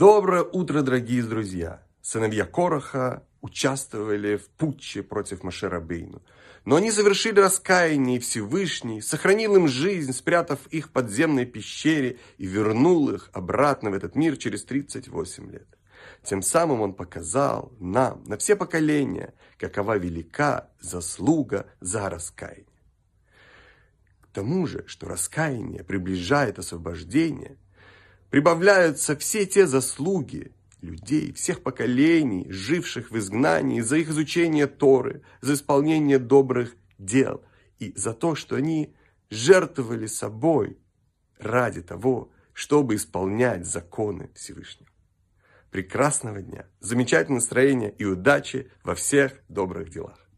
Доброе утро, дорогие друзья! Сыновья Короха участвовали в путче против Машера Бейну. Но они совершили раскаяние, Всевышний сохранил им жизнь, спрятав их в подземной пещере и вернул их обратно в этот мир через 38 лет. Тем самым он показал нам, на все поколения, какова велика заслуга за раскаяние. К тому же, что раскаяние приближает освобождение – прибавляются все те заслуги людей всех поколений, живших в изгнании, за их изучение Торы, за исполнение добрых дел и за то, что они жертвовали собой ради того, чтобы исполнять законы Всевышнего. Прекрасного дня, замечательного настроения и удачи во всех добрых делах.